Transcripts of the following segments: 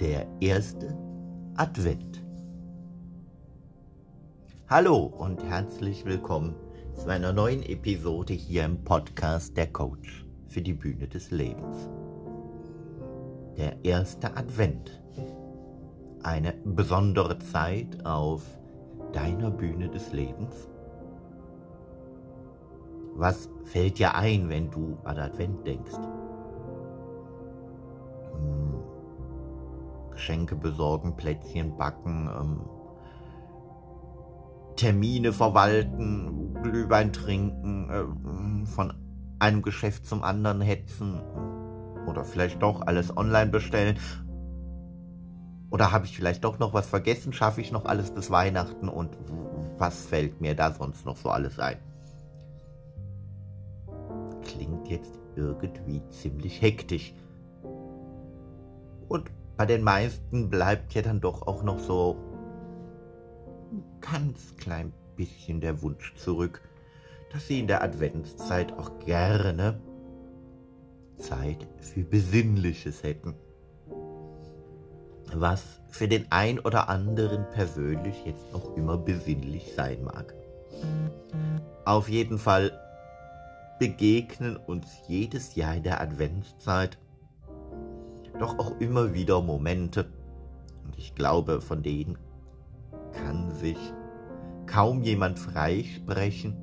Der erste Advent. Hallo und herzlich willkommen zu einer neuen Episode hier im Podcast Der Coach für die Bühne des Lebens. Der erste Advent. Eine besondere Zeit auf deiner Bühne des Lebens. Was fällt dir ein, wenn du an Advent denkst? Geschenke besorgen, Plätzchen backen, ähm, Termine verwalten, Glühwein trinken, äh, von einem Geschäft zum anderen hetzen oder vielleicht doch alles online bestellen. Oder habe ich vielleicht doch noch was vergessen? Schaffe ich noch alles bis Weihnachten? Und was fällt mir da sonst noch so alles ein? Klingt jetzt irgendwie ziemlich hektisch. Und bei den meisten bleibt ja dann doch auch noch so ein ganz klein bisschen der Wunsch zurück, dass sie in der Adventszeit auch gerne Zeit für Besinnliches hätten. Was für den ein oder anderen persönlich jetzt noch immer besinnlich sein mag. Auf jeden Fall begegnen uns jedes Jahr in der Adventszeit doch auch immer wieder Momente, und ich glaube, von denen kann sich kaum jemand freisprechen,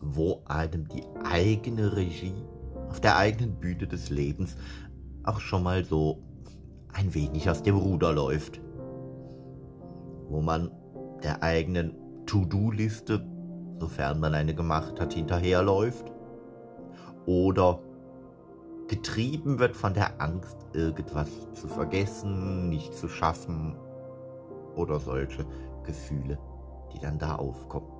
wo einem die eigene Regie auf der eigenen Bühne des Lebens auch schon mal so ein wenig aus dem Ruder läuft. Wo man der eigenen To-Do-Liste, sofern man eine gemacht hat, hinterherläuft. Oder getrieben wird von der Angst, irgendwas zu vergessen, nicht zu schaffen oder solche Gefühle, die dann da aufkommen.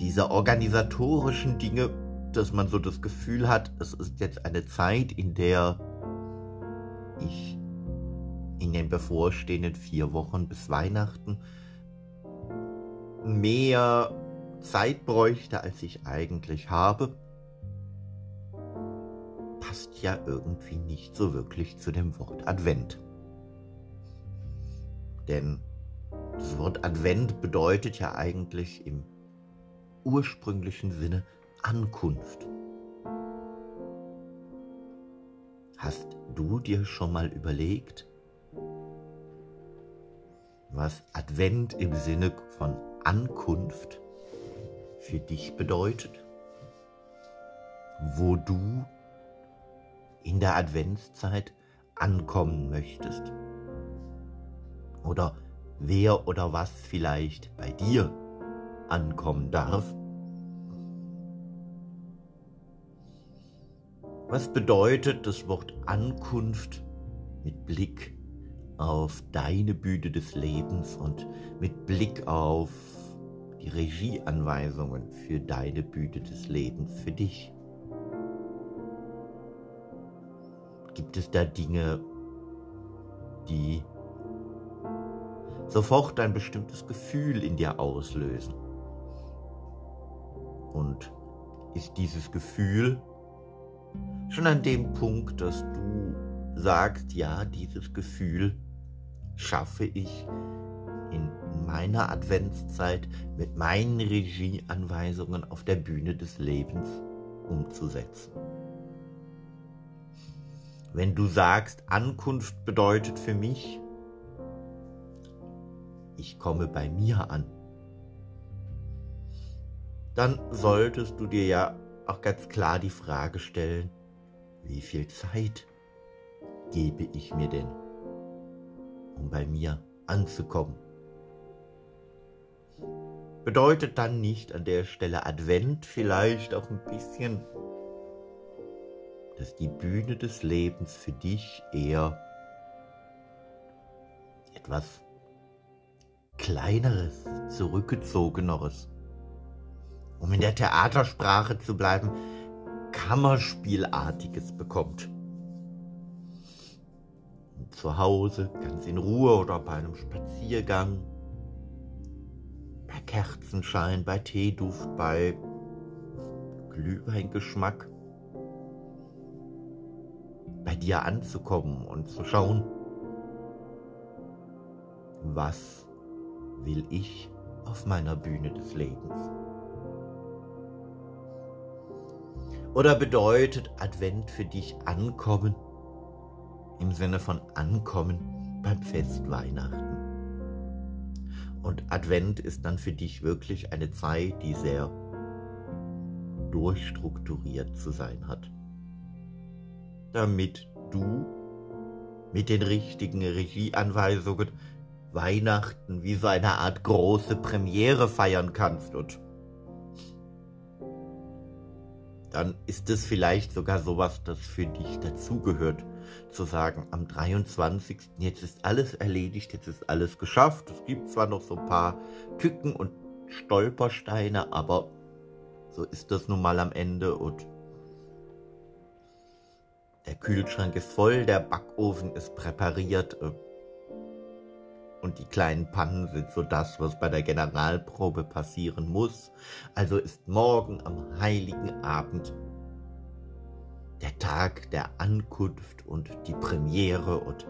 Diese organisatorischen Dinge, dass man so das Gefühl hat, es ist jetzt eine Zeit, in der ich in den bevorstehenden vier Wochen bis Weihnachten mehr Zeit bräuchte, als ich eigentlich habe passt ja irgendwie nicht so wirklich zu dem Wort Advent. Denn das Wort Advent bedeutet ja eigentlich im ursprünglichen Sinne Ankunft. Hast du dir schon mal überlegt, was Advent im Sinne von Ankunft für dich bedeutet? Wo du in der Adventszeit ankommen möchtest. Oder wer oder was vielleicht bei dir ankommen darf. Was bedeutet das Wort Ankunft mit Blick auf deine Bühne des Lebens und mit Blick auf die Regieanweisungen für deine Bühne des Lebens, für dich? Gibt es da Dinge, die sofort ein bestimmtes Gefühl in dir auslösen? Und ist dieses Gefühl schon an dem Punkt, dass du sagst, ja, dieses Gefühl schaffe ich in meiner Adventszeit mit meinen Regieanweisungen auf der Bühne des Lebens umzusetzen. Wenn du sagst, Ankunft bedeutet für mich, ich komme bei mir an, dann solltest du dir ja auch ganz klar die Frage stellen, wie viel Zeit gebe ich mir denn, um bei mir anzukommen? Bedeutet dann nicht an der Stelle Advent vielleicht auch ein bisschen dass die Bühne des Lebens für dich eher etwas Kleineres, Zurückgezogeneres, um in der Theatersprache zu bleiben, Kammerspielartiges bekommt. Und zu Hause, ganz in Ruhe oder bei einem Spaziergang, bei Kerzenschein, bei Teeduft, bei Glühweingeschmack bei dir anzukommen und zu schauen, was will ich auf meiner Bühne des Lebens? Oder bedeutet Advent für dich ankommen im Sinne von ankommen beim Fest Weihnachten? Und Advent ist dann für dich wirklich eine Zeit, die sehr durchstrukturiert zu sein hat. Damit du mit den richtigen Regieanweisungen Weihnachten wie so eine Art große Premiere feiern kannst und dann ist es vielleicht sogar sowas, das für dich dazugehört, zu sagen, am 23. jetzt ist alles erledigt, jetzt ist alles geschafft. Es gibt zwar noch so ein paar Tücken und Stolpersteine, aber so ist das nun mal am Ende und der Kühlschrank ist voll, der Backofen ist präpariert äh, und die kleinen Pannen sind so das, was bei der Generalprobe passieren muss. Also ist morgen am heiligen Abend der Tag der Ankunft und die Premiere und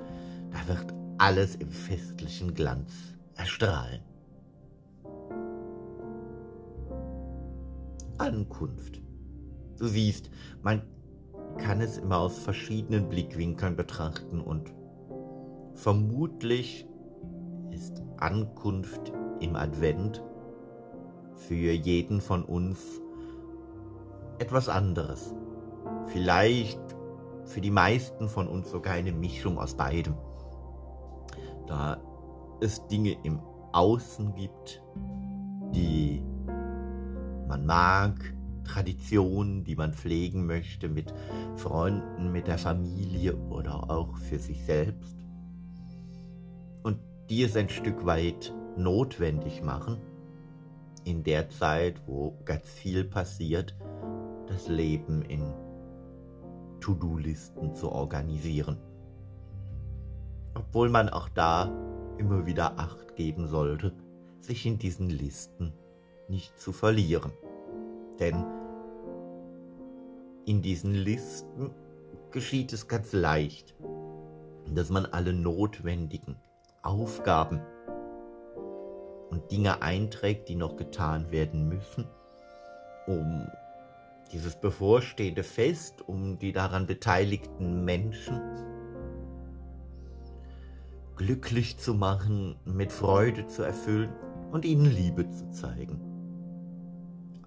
da wird alles im festlichen Glanz erstrahlen. Ankunft. Du siehst, man kann es immer aus verschiedenen Blickwinkeln betrachten und vermutlich ist Ankunft im Advent für jeden von uns etwas anderes. Vielleicht für die meisten von uns sogar eine Mischung aus beidem. Da es Dinge im Außen gibt, die man mag, Traditionen, die man pflegen möchte mit Freunden, mit der Familie oder auch für sich selbst. Und die es ein Stück weit notwendig machen, in der Zeit, wo ganz viel passiert, das Leben in To-Do-Listen zu organisieren. Obwohl man auch da immer wieder Acht geben sollte, sich in diesen Listen nicht zu verlieren. Denn in diesen Listen geschieht es ganz leicht, dass man alle notwendigen Aufgaben und Dinge einträgt, die noch getan werden müssen, um dieses bevorstehende Fest, um die daran beteiligten Menschen glücklich zu machen, mit Freude zu erfüllen und ihnen Liebe zu zeigen.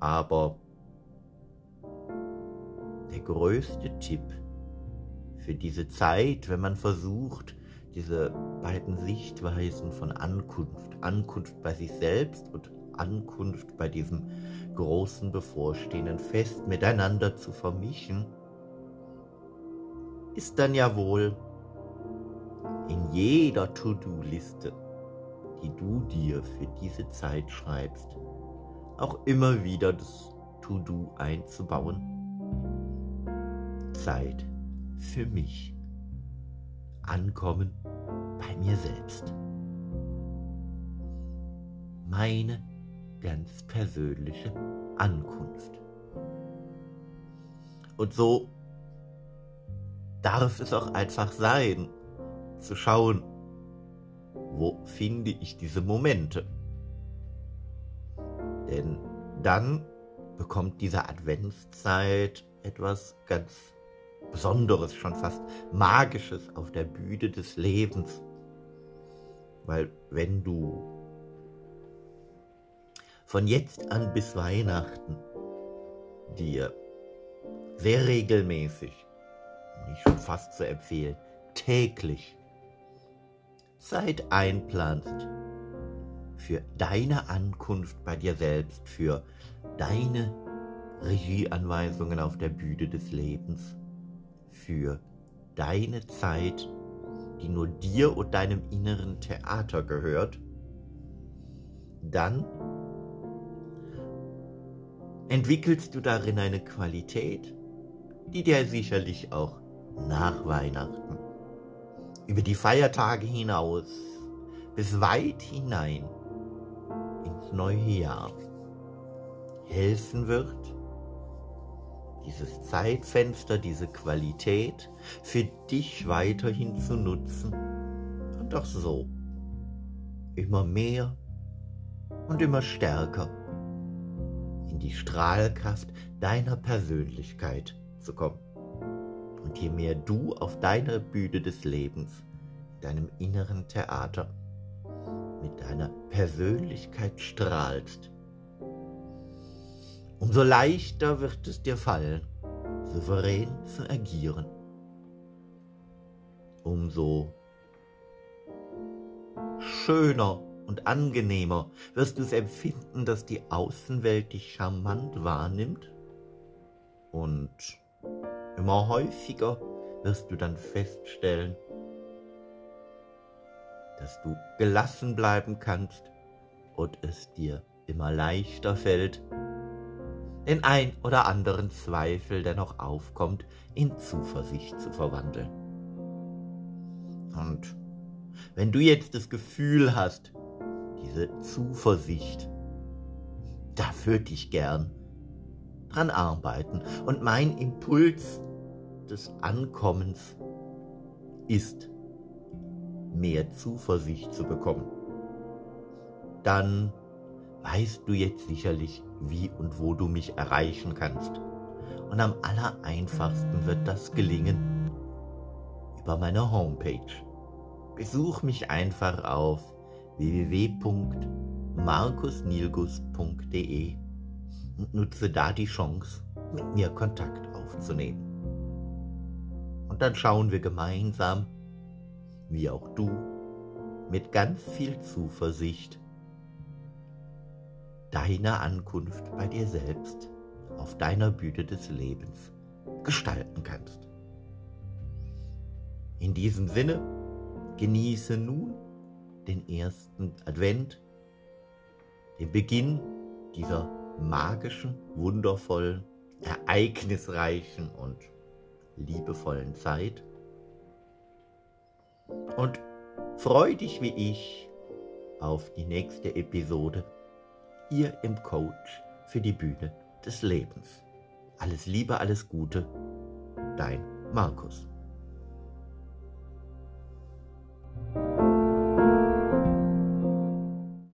Aber der größte Tipp für diese Zeit, wenn man versucht, diese beiden Sichtweisen von Ankunft, Ankunft bei sich selbst und Ankunft bei diesem großen bevorstehenden Fest miteinander zu vermischen, ist dann ja wohl in jeder To-Do-Liste, die du dir für diese Zeit schreibst, auch immer wieder das To-Do einzubauen. Zeit für mich. Ankommen bei mir selbst. Meine ganz persönliche Ankunft. Und so darf es auch einfach sein, zu schauen, wo finde ich diese Momente. Denn dann bekommt diese Adventszeit etwas ganz Besonderes, schon fast Magisches auf der Bühne des Lebens. Weil wenn du von jetzt an bis Weihnachten dir sehr regelmäßig, nicht schon fast zu empfehlen, täglich Zeit einplanst für deine Ankunft bei dir selbst, für deine Regieanweisungen auf der Bühne des Lebens, für deine Zeit, die nur dir und deinem inneren Theater gehört, dann entwickelst du darin eine Qualität, die dir sicherlich auch nach Weihnachten, über die Feiertage hinaus, bis weit hinein ins neue Jahr helfen wird, dieses Zeitfenster, diese Qualität für dich weiterhin zu nutzen und auch so immer mehr und immer stärker in die Strahlkraft deiner Persönlichkeit zu kommen. Und je mehr du auf deiner Bühne des Lebens, deinem inneren Theater, mit deiner Persönlichkeit strahlst, umso leichter wird es dir fallen, souverän zu agieren. Umso schöner und angenehmer wirst du es empfinden, dass die Außenwelt dich charmant wahrnimmt und immer häufiger wirst du dann feststellen, dass du gelassen bleiben kannst und es dir immer leichter fällt, den ein oder anderen Zweifel, der noch aufkommt, in Zuversicht zu verwandeln. Und wenn du jetzt das Gefühl hast, diese Zuversicht, da würde ich gern dran arbeiten. Und mein Impuls des Ankommens ist, mehr Zuversicht zu bekommen. Dann weißt du jetzt sicherlich, wie und wo du mich erreichen kannst. Und am allereinfachsten wird das gelingen über meine Homepage. Besuch mich einfach auf www.markusnilgus.de und nutze da die Chance, mit mir Kontakt aufzunehmen. Und dann schauen wir gemeinsam, wie auch du, mit ganz viel Zuversicht deine Ankunft bei dir selbst auf deiner Bühne des Lebens gestalten kannst. In diesem Sinne, genieße nun den ersten Advent, den Beginn dieser magischen, wundervollen, ereignisreichen und liebevollen Zeit. Und freu dich wie ich auf die nächste Episode hier im Coach für die Bühne des Lebens. Alles Liebe, alles Gute, dein Markus.